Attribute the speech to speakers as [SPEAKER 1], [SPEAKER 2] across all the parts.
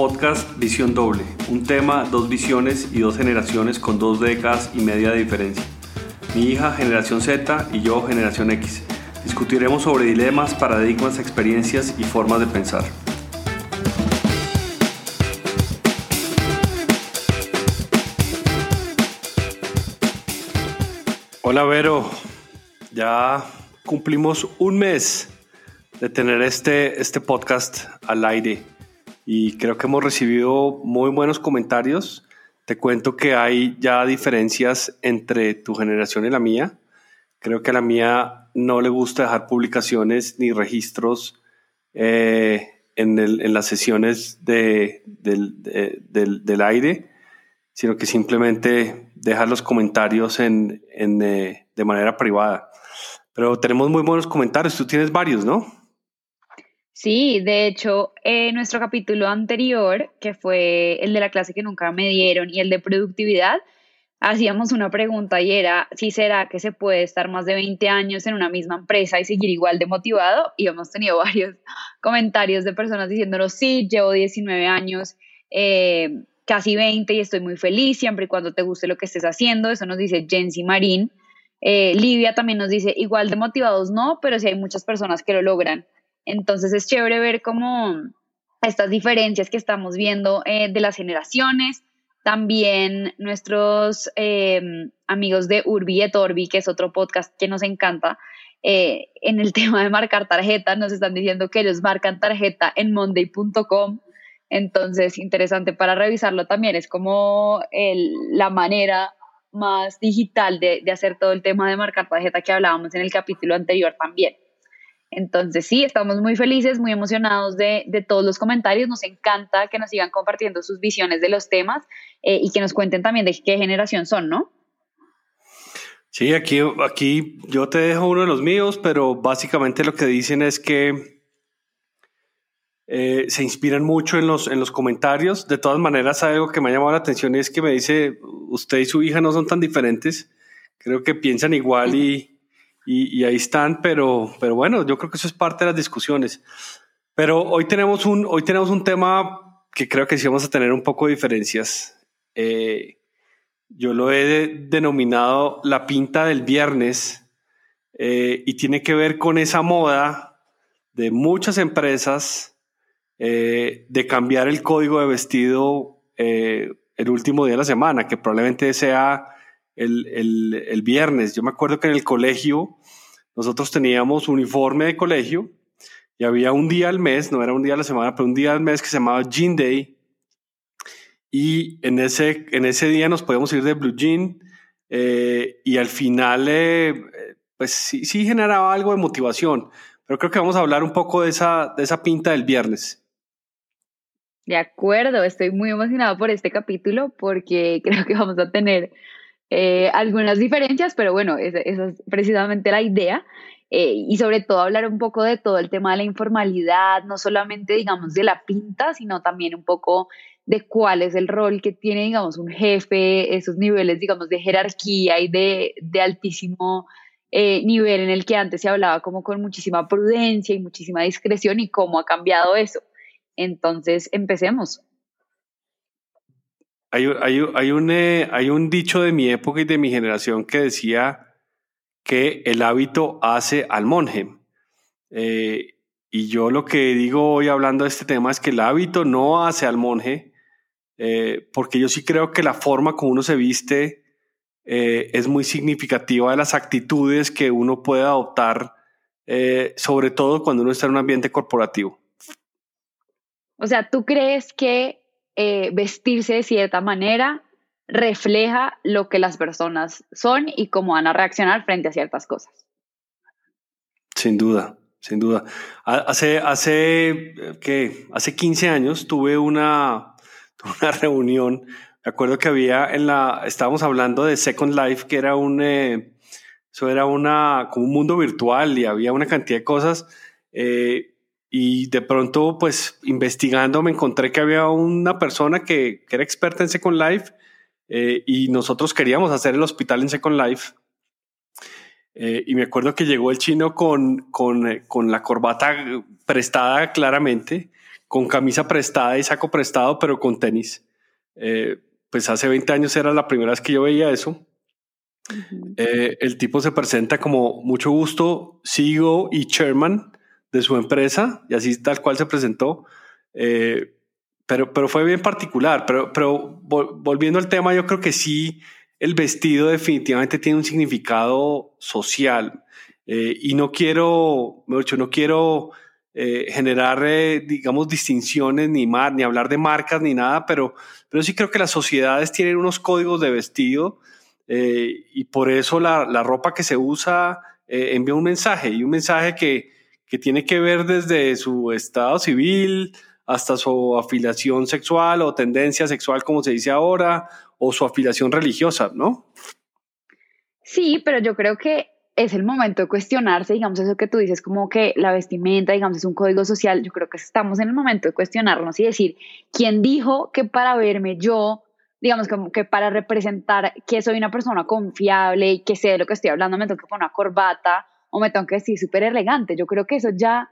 [SPEAKER 1] podcast Visión Doble, un tema, dos visiones y dos generaciones con dos décadas y media de diferencia. Mi hija, generación Z, y yo, generación X. Discutiremos sobre dilemas, paradigmas, experiencias y formas de pensar. Hola Vero, ya cumplimos un mes de tener este, este podcast al aire y creo que hemos recibido muy buenos comentarios. Te cuento que hay ya diferencias entre tu generación y la mía. Creo que a la mía no le gusta dejar publicaciones ni registros eh, en, en, las sesiones de, del, del, del, aire, sino que simplemente deja los comentarios en, en, eh, de manera privada. Pero tenemos muy buenos comentarios. Tú tienes varios, ¿no?
[SPEAKER 2] Sí, de hecho, en nuestro capítulo anterior, que fue el de la clase que nunca me dieron y el de productividad, hacíamos una pregunta y era si será que se puede estar más de 20 años en una misma empresa y seguir igual de motivado y hemos tenido varios comentarios de personas diciéndonos sí, llevo 19 años, eh, casi 20 y estoy muy feliz siempre y cuando te guste lo que estés haciendo, eso nos dice Jensi Marín. Eh, Livia también nos dice igual de motivados no, pero sí hay muchas personas que lo logran. Entonces es chévere ver cómo estas diferencias que estamos viendo eh, de las generaciones, también nuestros em, amigos de Urbi et Orbi, que es otro podcast que nos encanta, eh, en el tema de marcar tarjeta, nos están diciendo que ellos marcan tarjeta en monday.com. Entonces, interesante para revisarlo también. Es como la manera más digital de, de hacer todo el tema de marcar tarjeta que hablábamos en el capítulo anterior también. Entonces, sí, estamos muy felices, muy emocionados de, todos los comentarios. Nos encanta que nos sigan compartiendo sus visiones de los temas eh, y que nos cuenten también de qué generación son, ¿no?
[SPEAKER 1] Sí, aquí, aquí yo te dejo uno de los míos, pero básicamente lo que dicen es que eh, se inspiran mucho en los, en los comentarios. De todas maneras, algo que me ha llamado la atención es que me dice, usted y su hija no son tan diferentes, creo que piensan igual y y, ahí están, pero, pero bueno, yo creo que eso es parte de las discusiones. Pero hoy tenemos un, hoy tenemos un tema que creo que sí vamos a tener un poco de diferencias. Eh, yo lo he denominado la pinta del viernes eh, y tiene que ver con esa moda de muchas empresas eh, de cambiar el código de vestido el último día de la semana, que probablemente sea el, viernes. Yo me acuerdo que en el colegio nosotros teníamos uniforme de colegio y había un día al mes, no era un día a la semana, pero un día al mes que se llamaba Jean Day. Y en ese, en ese día nos podíamos ir de blue jean eh, y al final, eh, pues sí, sí generaba algo de motivación. Pero creo que vamos a hablar un poco de esa, de esa pinta del viernes.
[SPEAKER 2] De acuerdo, estoy muy emocionado por este capítulo porque creo que vamos a tener eh, algunas diferencias, pero bueno, esa, es precisamente la idea. Eh, y sobre todo hablar un poco de todo el tema de la informalidad, no solamente, digamos, de la pinta, sino también un poco de cuál es el rol que tiene, digamos, un jefe, esos niveles, digamos, de jerarquía y de, de altísimo eh, nivel en el que antes se hablaba como con muchísima prudencia y muchísima discreción y cómo ha cambiado eso. Entonces, empecemos.
[SPEAKER 1] Hay, un, eh, hay un dicho de mi época y de mi generación que decía que el hábito hace al monje. Eh, y yo lo que digo hoy hablando de este tema es que el hábito no hace al monje, eh, porque yo sí creo que la forma como uno se viste es muy significativa de las actitudes que uno puede adoptar, sobre todo cuando uno está en un ambiente corporativo.
[SPEAKER 2] O sea, ¿tú crees que eh, vestirse de cierta manera refleja lo que las personas son y cómo van a reaccionar frente a ciertas cosas.
[SPEAKER 1] Sin duda, sin duda. Hace, hace, ¿qué? hace 15 años tuve una, una reunión. Me acuerdo que había en la, estábamos hablando de Second Life, que era un, eh, eso era una, como un mundo virtual y había una cantidad de cosas. Eh, y de pronto, pues investigando, me encontré que había una persona que, era experta en Second Life eh, y nosotros queríamos hacer el hospital en Second Life. Eh, y me acuerdo que llegó el chino con, con, eh, con, la corbata prestada claramente, con camisa prestada y saco prestado, pero con tenis. Eh, pues hace 20 años era la primera vez que yo veía eso. Eh, el tipo se presenta como mucho gusto, CEO y chairman de su empresa, y así tal cual se presentó. Eh, pero, pero fue bien particular. Pero, pero volviendo al tema, yo creo que sí, el vestido definitivamente tiene un significado social. Eh, y no quiero, dicho, no quiero generar, digamos, distinciones ni, más, ni hablar de marcas ni nada, pero, pero sí creo que las sociedades tienen unos códigos de vestido eh, y por eso la, la, ropa que se usa eh, envía un mensaje y un mensaje que, que, tiene que ver desde su estado civil hasta su afiliación sexual o tendencia sexual, como se dice ahora, o su afiliación religiosa, ¿no?
[SPEAKER 2] Sí, pero yo creo que es el momento de cuestionarse, digamos, eso que tú dices, como que la vestimenta, digamos, es un código social. Yo creo que estamos en el momento de cuestionarnos y decir, ¿quién dijo que para verme yo digamos, como que para representar que soy una persona confiable y que sé de lo que estoy hablando, me tengo que poner una corbata o me tengo que decir súper elegante. Yo creo que eso ya,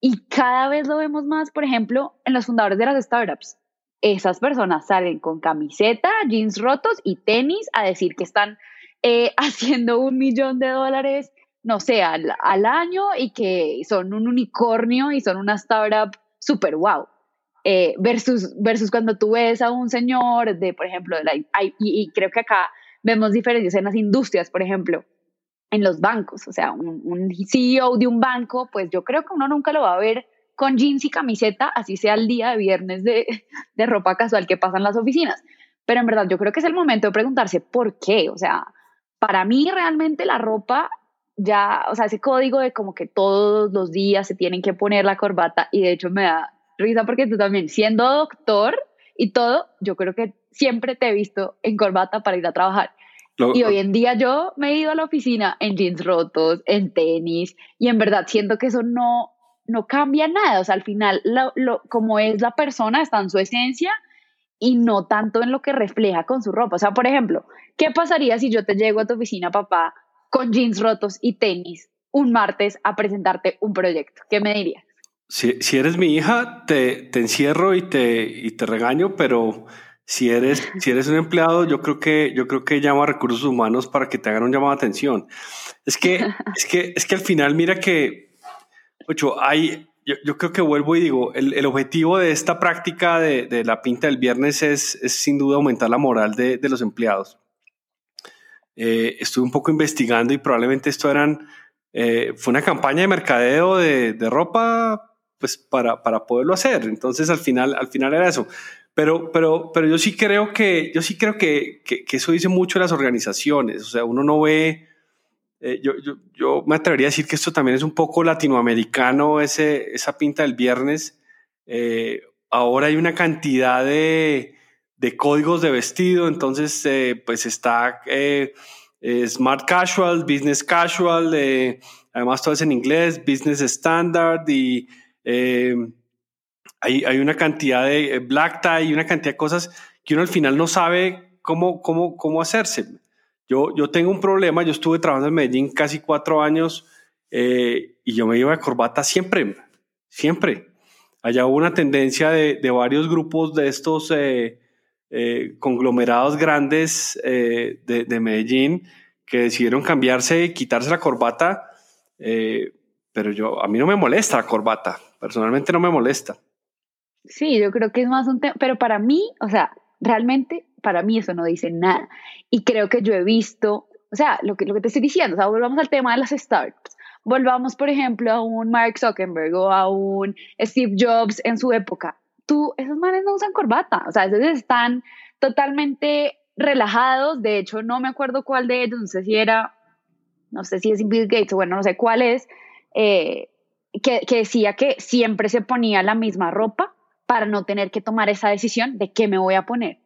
[SPEAKER 2] y cada vez lo vemos más, por ejemplo, en los fundadores de las startups. Esas personas salen con camiseta, jeans rotos y tenis a decir que están eh, haciendo un millón de dólares, no sé, al, al año y que son un unicornio y son una startup súper wow. Eh, versus, versus cuando tú ves a un señor de, por ejemplo, y, creo que acá vemos diferencias en las industrias, por ejemplo, en los bancos, o sea, un, un, CEO de un banco, pues yo creo que uno nunca lo va a ver con jeans y camiseta, así sea el día de viernes de, de ropa casual que pasan las oficinas. Pero en verdad yo creo que es el momento de preguntarse por qué, o sea, para mí realmente la ropa ya, o sea, ese código de como que todos los días se tienen que poner la corbata y de hecho me da risa porque tú también, siendo doctor y todo, yo creo que siempre te he visto en corbata para ir a trabajar. Y hoy en día yo me he ido a la oficina en jeans rotos, en tenis, y en verdad siento que eso no, no cambia nada. O sea, al final, lo, como es la persona, está en su esencia y no tanto en lo que refleja con su ropa. O sea, por ejemplo, ¿qué pasaría si yo te llego a tu oficina, papá, con jeans rotos y tenis un martes a presentarte un proyecto? ¿Qué me dirías?
[SPEAKER 1] Si, si, eres mi hija, te, te encierro y te, y te regaño, pero si eres, si eres un empleado, yo creo que, yo creo que llamo a recursos humanos para que te hagan un llamado de atención. Es que, es que, es que al final, mira que, ocho, hay, yo, yo, creo que vuelvo y digo, el, el objetivo de esta práctica de, de, la pinta del viernes es, es sin duda aumentar la moral de, de los empleados. Eh, estuve un poco investigando y probablemente esto eran, eh, fue una campaña de mercadeo de, de ropa pues para, para poderlo hacer. Entonces al final, al final era eso. Pero, pero, pero yo sí creo que, yo sí creo que, que, eso dice mucho de las organizaciones. O sea, uno no ve, eh, yo, yo, yo, me atrevería a decir que esto también es un poco latinoamericano, ese, esa pinta del viernes. Eh, ahora hay una cantidad de, de, códigos de vestido, entonces eh, pues está Smart Casual, Business Casual, además todo es en inglés, Business Standard y eh, hay, hay, una cantidad de eh, black tie y una cantidad de cosas que uno al final no sabe cómo, cómo, cómo hacerse. Yo, yo tengo un problema, yo estuve trabajando en Medellín casi cuatro años eh, y yo me iba de corbata siempre, siempre. Allá hubo una tendencia de, de varios grupos de estos conglomerados grandes de, de, Medellín que decidieron cambiarse quitarse la corbata, pero yo, a mí no me molesta la corbata personalmente no me molesta.
[SPEAKER 2] Sí, yo creo que es más un tema, pero para mí, o sea, realmente para mí eso no dice nada. Y creo que yo he visto, o sea, lo que, lo que te estoy diciendo, o sea, volvamos al tema de las startups. Volvamos, por ejemplo, a un Mark Zuckerberg o a un Steve Jobs en su época. Tú, esos manes no usan corbata, o sea, esos están totalmente relajados. De hecho, no me acuerdo cuál de ellos, no sé si era, no sé si es Bill Gates o bueno, no sé cuál es, eh, que, decía que siempre se ponía la misma ropa para no tener que tomar esa decisión de qué me voy a poner.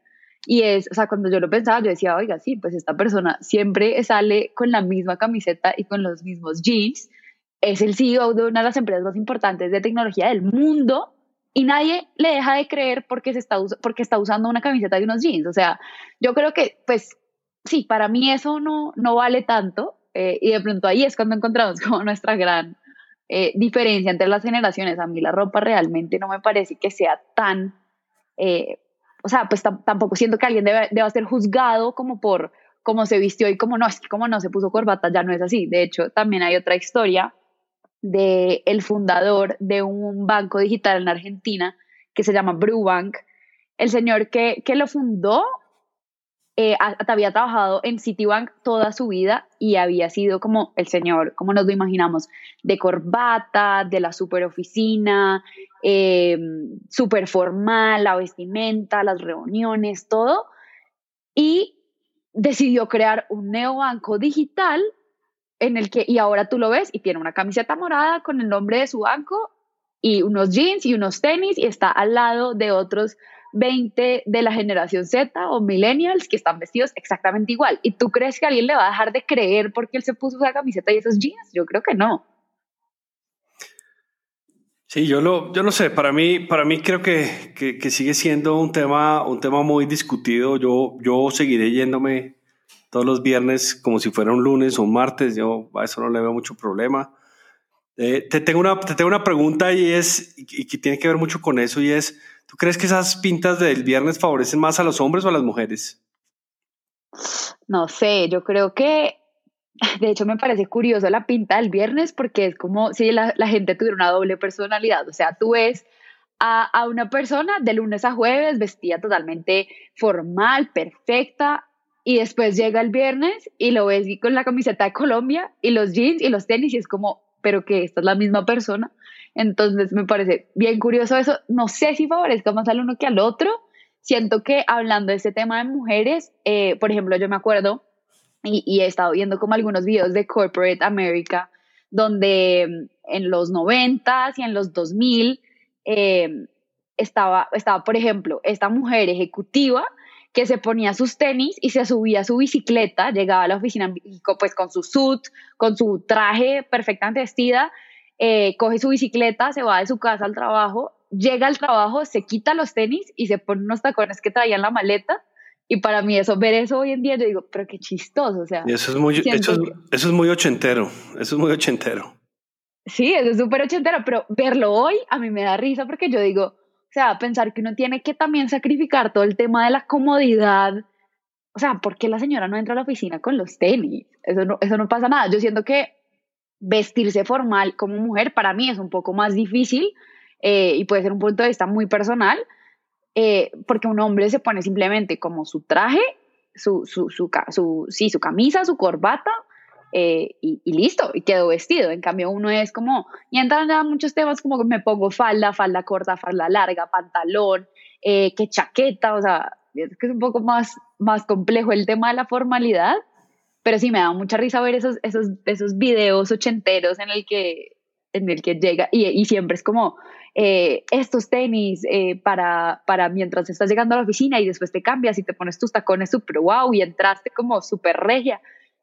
[SPEAKER 2] Y es, o sea, cuando yo lo pensaba, yo decía, oiga, sí, pues esta persona siempre sale con la misma camiseta y con los mismos jeans. Es el CEO de una de las empresas más importantes de tecnología del mundo y nadie le deja de creer porque, se está, porque está usando una camiseta y unos jeans. O sea, yo creo que, pues, sí, para mí eso no, no vale tanto. Eh, y de pronto ahí es cuando encontramos como nuestra gran eh, diferencia entre las generaciones. A mí la ropa realmente no me parece que sea tan, eh, o sea, pues tampoco siento que alguien debe, deba ser juzgado como por cómo se vistió y cómo no, es que como no se puso corbata, ya no es así. De hecho, también hay otra historia de el fundador de un banco digital en Argentina que se llama Brubank. El señor que, que lo fundó eh, había trabajado en Citibank toda su vida y había sido como el señor, como nos lo imaginamos, de corbata, de la super oficina, eh, super formal, la vestimenta, las reuniones, todo. Y decidió crear un neobanco digital en el que, y ahora tú lo ves, y tiene una camiseta morada con el nombre de su banco y unos jeans y unos tenis y está al lado de otros 20 de la generación Z o millennials que están vestidos exactamente igual. ¿Y tú crees que alguien le va a dejar de creer porque él se puso esa camiseta y esos jeans? Yo creo que no.
[SPEAKER 1] Sí, yo lo, yo no sé, para mí, para mí creo que, que, sigue siendo un tema, un tema muy discutido. Yo, yo seguiré yéndome todos los viernes como si fuera un lunes o un martes. Yo a eso no le veo mucho problema. Eh, te, tengo una, te tengo una pregunta y es, y que tiene que ver mucho con eso, y es, ¿Tú crees que esas pintas del viernes favorecen más a los hombres o a las mujeres?
[SPEAKER 2] No sé, yo creo que, de hecho me parece curioso la pinta del viernes porque es como si la, gente tuviera una doble personalidad. O sea, tú ves a, a, una persona de lunes a jueves vestida totalmente formal, perfecta, y después llega el viernes y lo ves con la camiseta de Colombia y los jeans y los tenis y es como, pero que esta es la misma persona. Entonces me parece bien curioso eso. No sé si favorezca más al uno que al otro. Siento que hablando de este tema de mujeres, eh, por ejemplo, yo me acuerdo y, he estado viendo como algunos videos de Corporate America, donde mm, en los 90 y en los 2000 eh, estaba, estaba, por ejemplo, esta mujer ejecutiva que se ponía sus tenis y se subía su bicicleta, llegaba a la oficina pues con su suit, con su traje perfectamente vestida, eh, coge su bicicleta, se va de su casa al trabajo, llega al trabajo, se quita los tenis y se pone unos tacones que traía en la maleta. Y para mí eso, ver eso hoy en día, yo digo, pero qué chistoso, o sea.
[SPEAKER 1] eso es muy, eso es, muy ochentero, eso es muy ochentero.
[SPEAKER 2] Sí, eso es súper ochentero, pero verlo hoy a mí me da risa porque yo digo, o sea, pensar que uno tiene que también sacrificar todo el tema de la comodidad. O sea, ¿por qué la señora no entra a la oficina con los tenis? Eso no, eso no pasa nada. Yo siento que vestirse formal como mujer para mí es un poco más difícil eh, y puede ser un punto de vista muy personal, eh, porque un hombre se pone simplemente como su traje, su, su, su, su su camisa, su corbata eh, y, listo, y quedó vestido. En cambio, uno es como, y entran ya muchos temas como me pongo falda, falda corta, falda larga, pantalón, que chaqueta, o sea, es que es un poco más, más complejo el tema de la formalidad pero sí me da mucha risa ver esos, esos, esos videos ochenteros en el que, en el que llega y, y siempre es como eh, estos tenis eh, para, para mientras estás llegando a la oficina y después te cambias y te pones tus tacones súper wow y entraste como súper regia.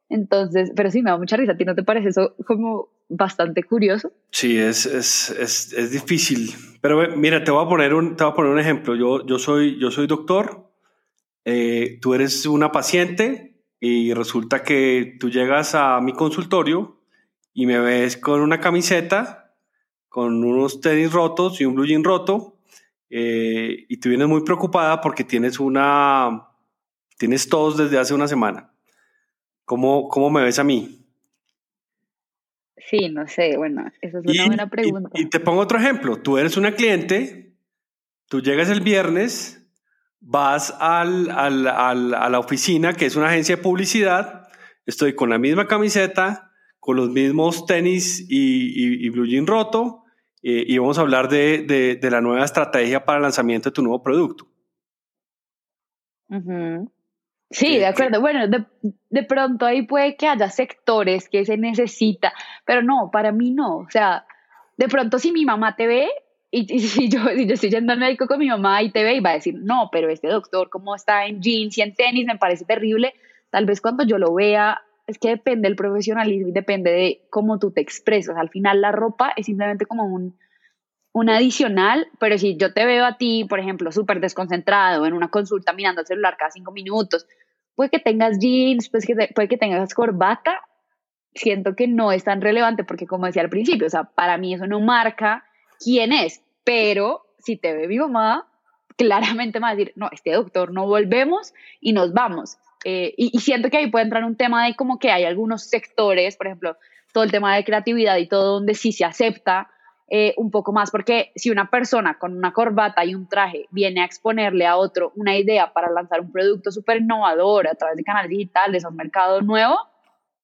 [SPEAKER 2] Entonces, pero sí me da mucha risa. ¿A ti no te parece eso como bastante curioso?
[SPEAKER 1] Sí, es, es, es, es difícil. Pero mira, te voy a poner un, te voy a poner un ejemplo. Yo, yo, soy, yo soy doctor, eh, tú eres una paciente y resulta que tú llegas a mi consultorio y me ves con una camiseta, con unos tenis rotos y un blue jean roto, eh, y tú vienes muy preocupada porque tienes una, tienes todos desde hace una semana. ¿Cómo, cómo me ves a mí?
[SPEAKER 2] Sí, no sé, bueno, esa es una buena pregunta.
[SPEAKER 1] y te pongo otro ejemplo, tú eres una cliente, tú llegas el viernes, vas al, al, al, a la oficina, que es una agencia de publicidad, estoy con la misma camiseta, con los mismos tenis y, y, blue jean roto, eh, y vamos a hablar de, de, de, la nueva estrategia para el lanzamiento de tu nuevo producto.
[SPEAKER 2] Sí, de acuerdo. Bueno, de, de, pronto ahí puede que haya sectores que se necesita, pero no, para mí no. O sea, de pronto si mi mamá te ve, y, si, yo, yo estoy yendo al médico con mi mamá y te ve y va a decir, no, pero este doctor, como está en jeans y en tenis, me parece terrible. Tal vez cuando yo lo vea, es que depende del profesionalismo y depende de cómo tú te expresas. Al final la ropa es simplemente como un, un adicional, pero si yo te veo a ti, por ejemplo, súper desconcentrado en una consulta mirando el celular cada cinco minutos, puede que tengas jeans, pues que puede que tengas corbata, siento que no es tan relevante porque como decía al principio, o sea, para mí eso no marca quién es, pero si te ve mi mamá, claramente me va a decir, no, este doctor no volvemos y nos vamos. Eh, y, siento que ahí puede entrar un tema de como que hay algunos sectores, por ejemplo, todo el tema de creatividad y todo donde sí se acepta eh, un poco más, porque si una persona con una corbata y un traje viene a exponerle a otro una idea para lanzar un producto súper innovador a través de canales digitales a un mercado nuevo,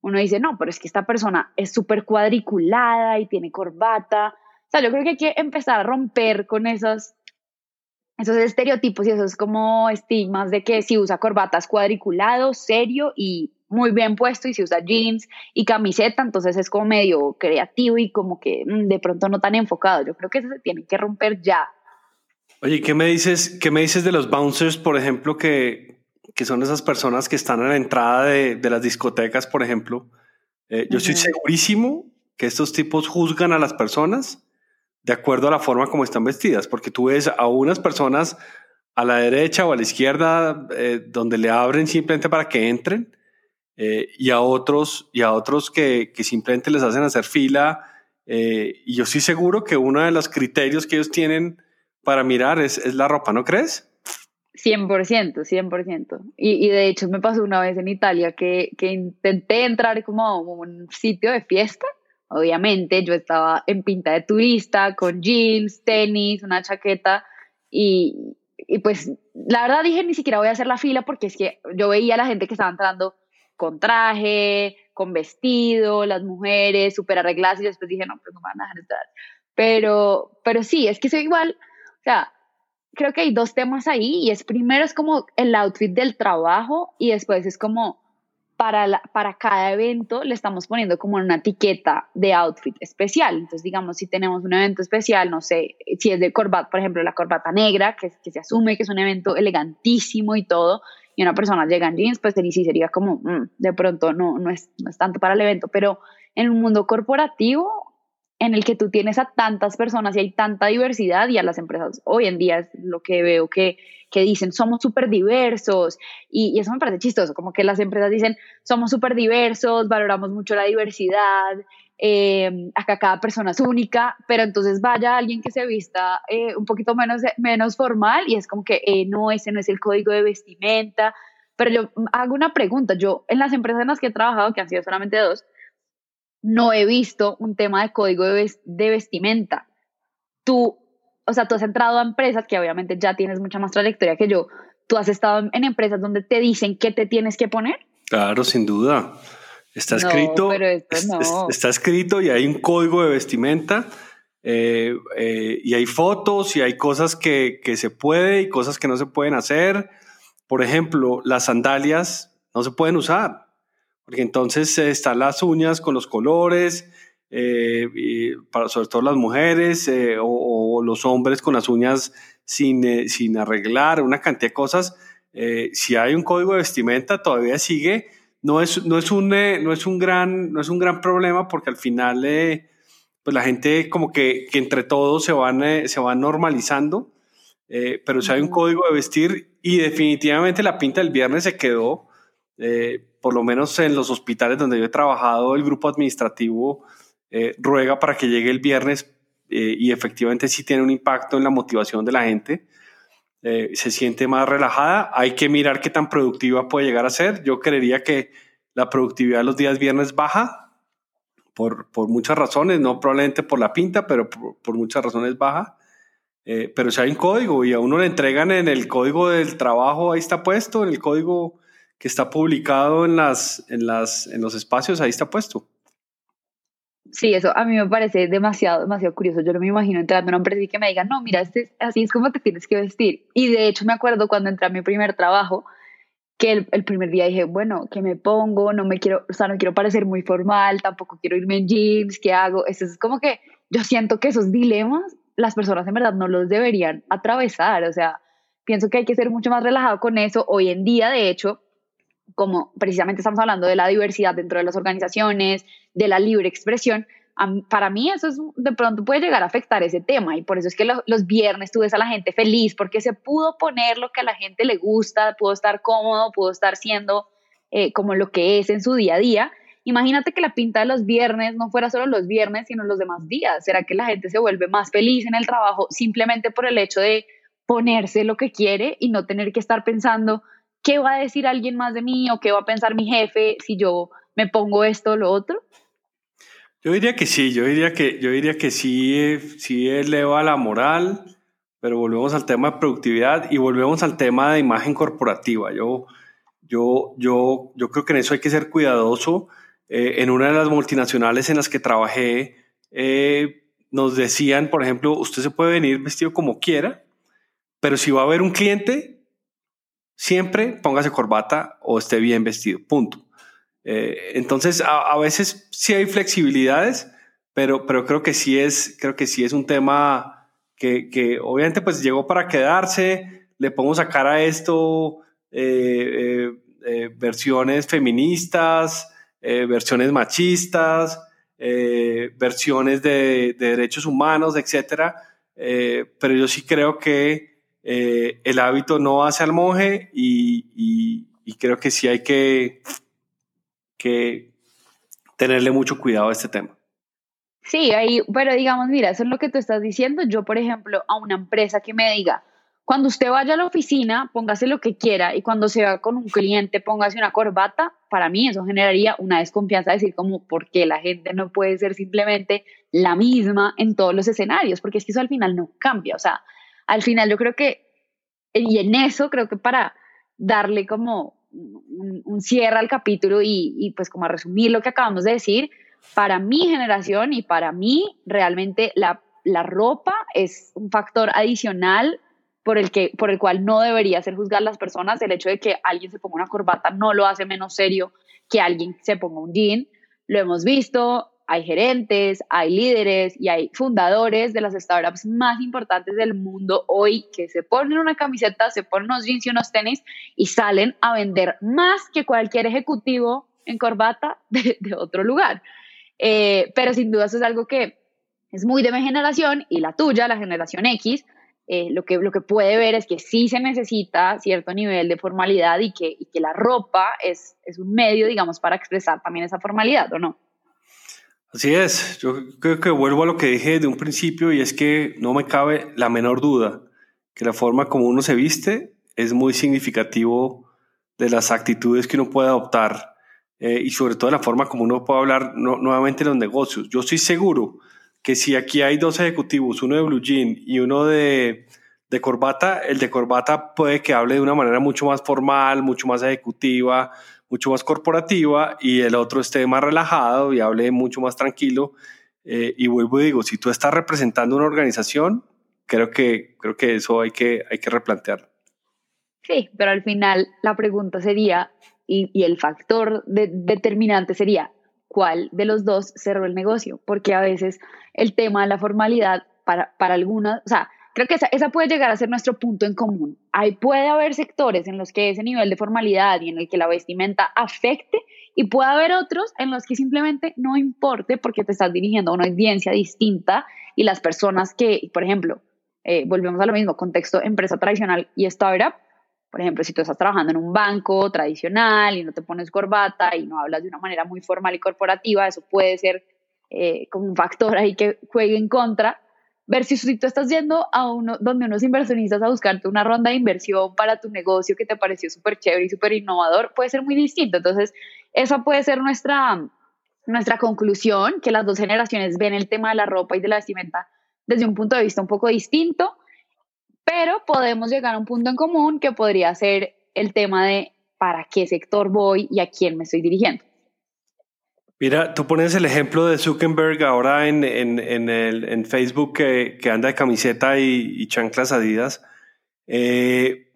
[SPEAKER 2] uno dice, no, pero es que esta persona es súper cuadriculada y tiene corbata. Sea, yo creo que hay que empezar a romper con esos, esos estereotipos y esos como estigmas de que si usa corbata es cuadriculado, serio y muy bien puesto y si usa jeans y camiseta, entonces es como medio creativo y como que mm, de pronto no tan enfocado. Yo creo que eso se tiene que romper ya.
[SPEAKER 1] Oye, ¿qué me dices, qué me dices de los bouncers, por ejemplo, que, que son esas personas que están a la entrada de, de las discotecas, por ejemplo? Eh, yo estoy segurísimo que estos tipos juzgan a las personas de acuerdo a la forma como están vestidas, porque tú ves a unas personas a la derecha o a la izquierda eh, donde le abren simplemente para que entren eh, y a otros, y a otros que, que simplemente les hacen hacer fila. Eh, y yo estoy seguro que uno de los criterios que ellos tienen para mirar es, es la ropa, ¿no crees?
[SPEAKER 2] 100%, 100%. Y, y de hecho me pasó una vez en Italia que, que intenté entrar como a un sitio de fiesta. Obviamente yo estaba en pinta de turista, con jeans, tenis, una chaqueta y, y pues la verdad dije ni siquiera voy a hacer la fila porque es que yo veía a la gente que estaba entrando con traje, con vestido, las mujeres súper arregladas y después dije, no, pues no me van a dejar entrar. Pero, pero sí, es que soy igual, o sea, creo que hay dos temas ahí y es primero es como el outfit del trabajo y después es como para, para cada evento le estamos poniendo como una etiqueta de outfit especial. Entonces, digamos, si tenemos un evento especial, no sé, si es de corbata, por ejemplo, la corbata negra, que, que se asume que es un evento elegantísimo y todo, y una persona llega en jeans, pues sí sería como, mm, de pronto no, no, es, no es tanto para el evento, pero en un mundo corporativo en el que tú tienes a tantas personas y hay tanta diversidad y a las empresas hoy en día es lo que veo que, que dicen somos súper diversos y, y, eso me parece chistoso, como que las empresas dicen somos súper diversos, valoramos mucho la diversidad eh, acá cada persona es única, pero entonces vaya alguien que se vista eh, un poquito menos, menos formal y es como que eh, no, ese no es el código de vestimenta. Pero yo hago una pregunta, yo en las empresas en las que he trabajado, que han sido solamente dos, no he visto un tema de código de, de vestimenta. Tú, o sea, tú has entrado a empresas que obviamente ya tienes mucha más trayectoria que yo, tú has estado en empresas donde te dicen qué te tienes que poner.
[SPEAKER 1] Claro, sin duda. Está escrito, está escrito y hay un código de vestimenta eh, eh, y hay fotos y hay cosas que, que, se puede y cosas que no se pueden hacer. Por ejemplo, las sandalias no se pueden usar porque entonces están las uñas con los colores, eh, para, sobre todo las mujeres o, o, los hombres con las uñas sin, sin arreglar, una cantidad de cosas. si hay un código de vestimenta, todavía sigue no es, no es, un, eh, no es, un, gran, no es un gran problema porque al final eh, pues la gente como que, que, entre todos se van, eh, se van normalizando, pero si hay un código de vestir y definitivamente la pinta del viernes se quedó, por lo menos en los hospitales donde yo he trabajado, el grupo administrativo ruega para que llegue el viernes y efectivamente sí tiene un impacto en la motivación de la gente. Eh, se siente más relajada. Hay que mirar qué tan productiva puede llegar a ser. Yo creería que la productividad los días viernes baja por, por muchas razones, no probablemente por la pinta, pero por, muchas razones baja. Eh, pero si hay un código y a uno le entregan en el código del trabajo, ahí está puesto, en el código que está publicado en, las, en, las, en los espacios, ahí está puesto.
[SPEAKER 2] Sí, eso a mí me parece demasiado, demasiado curioso. Yo no me imagino entrando a una empresa y que me digan, no, mira, este, así es como te tienes que vestir. Y de hecho me acuerdo cuando entré a mi primer trabajo, que el, el, primer día dije, bueno, ¿qué me pongo? No me quiero, o sea, no quiero parecer muy formal, tampoco quiero irme en jeans, ¿qué hago? Eso es como que yo siento que esos dilemas las personas en verdad no los deberían atravesar, o sea, pienso que hay que ser mucho más relajado con eso. Hoy en día, de hecho, como precisamente estamos hablando de la diversidad dentro de las organizaciones, de la libre expresión, para mí eso es, de pronto puede llegar a afectar ese tema y por eso es que los viernes tú ves a la gente feliz porque se pudo poner lo que a la gente le gusta, pudo estar cómodo, pudo estar siendo eh, como lo que es en su día a día imagínate que la pinta de los viernes no fuera solo los viernes, sino los demás días. ¿Será que la gente se vuelve más feliz en el trabajo simplemente por el hecho de ponerse lo que quiere y no tener que estar pensando qué va a decir alguien más de mí o qué va a pensar mi jefe si yo me pongo esto o lo otro?
[SPEAKER 1] Yo diría que sí, yo diría que, yo diría que sí, sí eleva la moral, pero volvemos al tema de productividad y volvemos al tema de imagen corporativa. Yo, yo, yo, yo creo que en eso hay que ser cuidadoso. Eh, en una de las multinacionales en las que trabajé, eh, nos decían, por ejemplo, usted se puede venir vestido como quiera, pero si va a haber un cliente, siempre póngase corbata o esté bien vestido, punto. Eh, entonces, a, veces sí hay flexibilidades, pero, pero creo, que sí es, creo que sí es un tema que, que obviamente pues llegó para quedarse, le pongo sacar a esto eh, eh, versiones feministas, versiones machistas, versiones de, de, derechos humanos, etcétera. pero yo sí creo que el hábito no hace al monje y, creo que sí hay que que tenerle mucho cuidado a este tema.
[SPEAKER 2] Sí, ahí, pero digamos, mira, eso es lo que tú estás diciendo. Yo, por ejemplo, a una empresa que me diga, cuando usted vaya a la oficina, póngase lo que quiera y cuando se va con un cliente, póngase una corbata, para mí eso generaría una desconfianza, decir como, ¿por qué la gente no puede ser simplemente la misma en todos los escenarios? Porque es que eso al final no cambia. O sea, al final yo creo que, y en eso creo que para darle como un, cierre al capítulo y, pues como a resumir lo que acabamos de decir, para mi generación y para mí realmente la, la ropa es un factor adicional por el, que, por el cual no debería ser juzgar las personas. El hecho de que alguien se ponga una corbata no lo hace menos serio que alguien se ponga un jean. Lo hemos visto, hay gerentes, hay líderes y hay fundadores de las startups más importantes del mundo hoy que se ponen una camiseta, se ponen unos jeans y unos tenis y salen a vender más que cualquier ejecutivo en corbata de, otro lugar. Eh, pero sin duda eso es algo que es muy de mi generación y la tuya, la generación X, eh, lo, que, lo que puede ver es que sí se necesita cierto nivel de formalidad y que, y que la ropa es, es un medio, digamos, para expresar también esa formalidad, ¿o no?
[SPEAKER 1] Así es, yo creo que vuelvo a lo que dije de un principio y es que no me cabe la menor duda que la forma como uno se viste es muy significativo de las actitudes que uno puede adoptar eh, y sobre todo la forma como uno puede hablar nuevamente en los negocios. Yo estoy seguro que si aquí hay dos ejecutivos, uno de blue jean y uno de corbata, el de corbata puede que hable de una manera mucho más formal, mucho más ejecutiva, mucho más corporativa y el otro esté más relajado y hable mucho más tranquilo. Eh, y vuelvo y digo, si tú estás representando una organización, creo que, creo que eso hay que, hay que replantearlo.
[SPEAKER 2] Sí, pero al final la pregunta sería, y, el factor determinante sería, ¿cuál de los dos cerró el negocio? Porque a veces el tema de la formalidad para, para algunas, o sea, Creo que esa, esa, puede llegar a ser nuestro punto en común. Ahí puede haber sectores en los que ese nivel de formalidad y en el que la vestimenta afecte y puede haber otros en los que simplemente no importe porque te estás dirigiendo a una audiencia distinta y las personas que, por ejemplo, eh, volvemos a lo mismo, contexto empresa tradicional y startup, por ejemplo, si tú estás trabajando en un banco tradicional y no te pones corbata y no hablas de una manera muy formal y corporativa, eso puede ser eh, como un factor ahí que juegue en contra versus si tú estás yendo a uno donde unos inversionistas a buscarte una ronda de inversión para tu negocio que te pareció súper chévere y súper innovador, puede ser muy distinto. Entonces, esa puede ser nuestra, nuestra conclusión, que las dos generaciones ven el tema de la ropa y de la vestimenta desde un punto de vista un poco distinto, pero podemos llegar a un punto en común que podría ser el tema de para qué sector voy y a quién me estoy dirigiendo.
[SPEAKER 1] Mira, tú pones el ejemplo de Zuckerberg ahora en, en, en, el, en Facebook que, que, anda de camiseta y, chanclas adidas. Eh,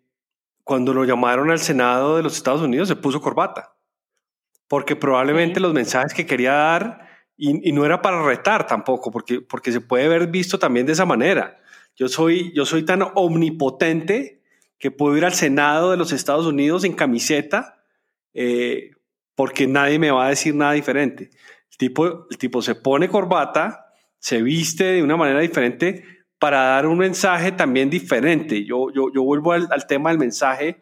[SPEAKER 1] cuando lo llamaron al Senado de los Estados Unidos se puso corbata, porque probablemente los mensajes que quería dar, y, y, no era para retar tampoco, porque, porque se puede ver visto también de esa manera. Yo soy, yo soy tan omnipotente que puedo ir al Senado de los Estados Unidos en camiseta. Eh, porque nadie me va a decir nada diferente. El tipo, el tipo se pone corbata, se viste de una manera diferente para dar un mensaje también diferente. Yo, yo, yo vuelvo al, tema del mensaje,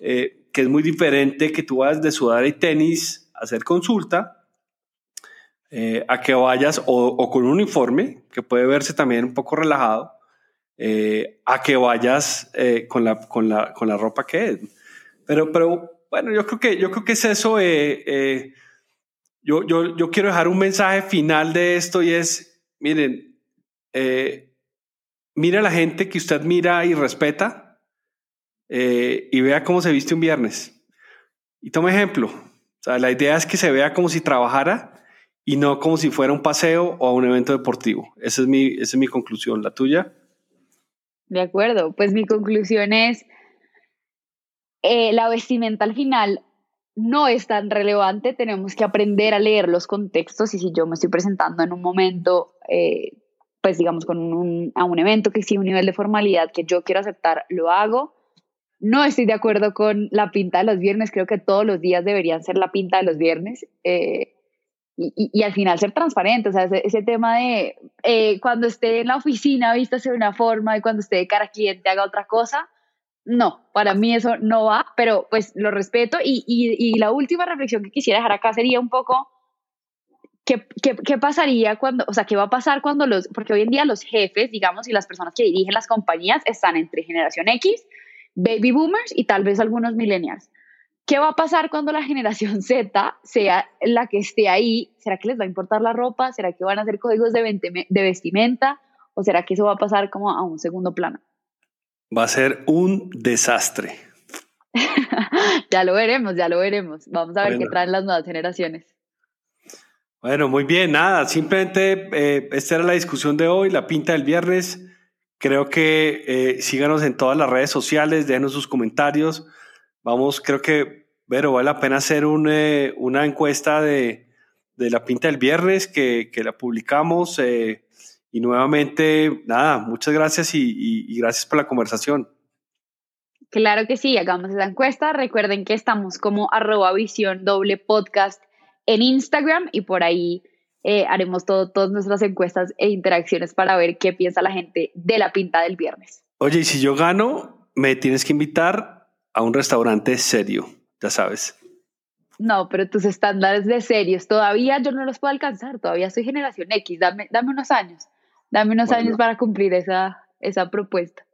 [SPEAKER 1] eh, que es muy diferente que tú vas de sudar y tenis a hacer consulta, eh, a que vayas o, con un uniforme, que puede verse también un poco relajado, eh, a que vayas con, la, con, la, con la ropa que es. Pero, pero bueno, yo creo que, yo creo que es eso. yo, yo, yo quiero dejar un mensaje final de esto y es, miren, mira a la gente que usted mira y respeta y vea cómo se viste un viernes. Y toma ejemplo. O sea, la idea es que se vea como si trabajara y no como si fuera un paseo o un evento deportivo. Esa es mi, esa es mi conclusión. ¿La tuya?
[SPEAKER 2] De acuerdo. Pues mi conclusión es, eh, la vestimenta al final no es tan relevante, tenemos que aprender a leer los contextos y si yo me estoy presentando en un momento, eh, pues digamos, con a un evento que exige un nivel de formalidad que yo quiero aceptar, lo hago. No estoy de acuerdo con la pinta de los viernes, creo que todos los días deberían ser la pinta de los viernes. Eh, y, y, al final ser transparente, o sea, ese, tema de eh, cuando esté en la oficina vístase de una forma y cuando esté de cara a cliente haga otra cosa, no, para mí eso no va, pero pues lo respeto y, y la última reflexión que quisiera dejar acá sería un poco, ¿qué, ¿qué, qué, pasaría cuando, o sea, qué va a pasar cuando los, porque hoy en día los jefes, digamos, y las personas que dirigen las compañías están entre generación X, baby boomers y tal vez algunos millennials. ¿Qué va a pasar cuando la generación Z sea la que esté ahí? ¿Será que les va a importar la ropa? ¿Será que van a hacer códigos de, de vestimenta? ¿O será que eso va a pasar como a un segundo plano?
[SPEAKER 1] Va a ser un desastre.
[SPEAKER 2] ya lo veremos, ya lo veremos. Vamos a ver qué traen las nuevas generaciones.
[SPEAKER 1] Bueno, muy bien, nada, simplemente eh, esta era la discusión de hoy, la pinta del viernes. Creo que eh, síganos en todas las redes sociales, déjenos sus comentarios. Vamos, creo que, pero vale la pena hacer eh, una encuesta de, la pinta del viernes que, la publicamos. Eh, y nuevamente, nada, muchas gracias y, gracias por la conversación.
[SPEAKER 2] Claro que sí, hagamos esa encuesta. Recuerden que estamos como arroba visión doble podcast en Instagram y por ahí eh, haremos todo, todas nuestras encuestas e interacciones para ver qué piensa la gente de la pinta del viernes.
[SPEAKER 1] Oye, y si yo gano, me tienes que invitar a un restaurante serio, ya sabes.
[SPEAKER 2] No, pero tus estándares de serios todavía yo no los puedo alcanzar, todavía soy generación X, dame, dame unos años, dame unos años para cumplir esa, esa propuesta.